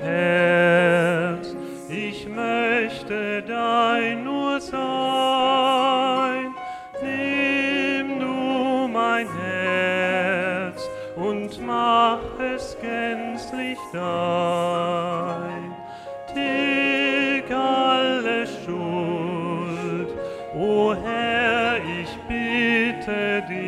mein ich möchte dein nur sein. Nimm du mein Herz und mach es gänzlich dein. Tilg alle Schuld, o Herr, ich bitte dich.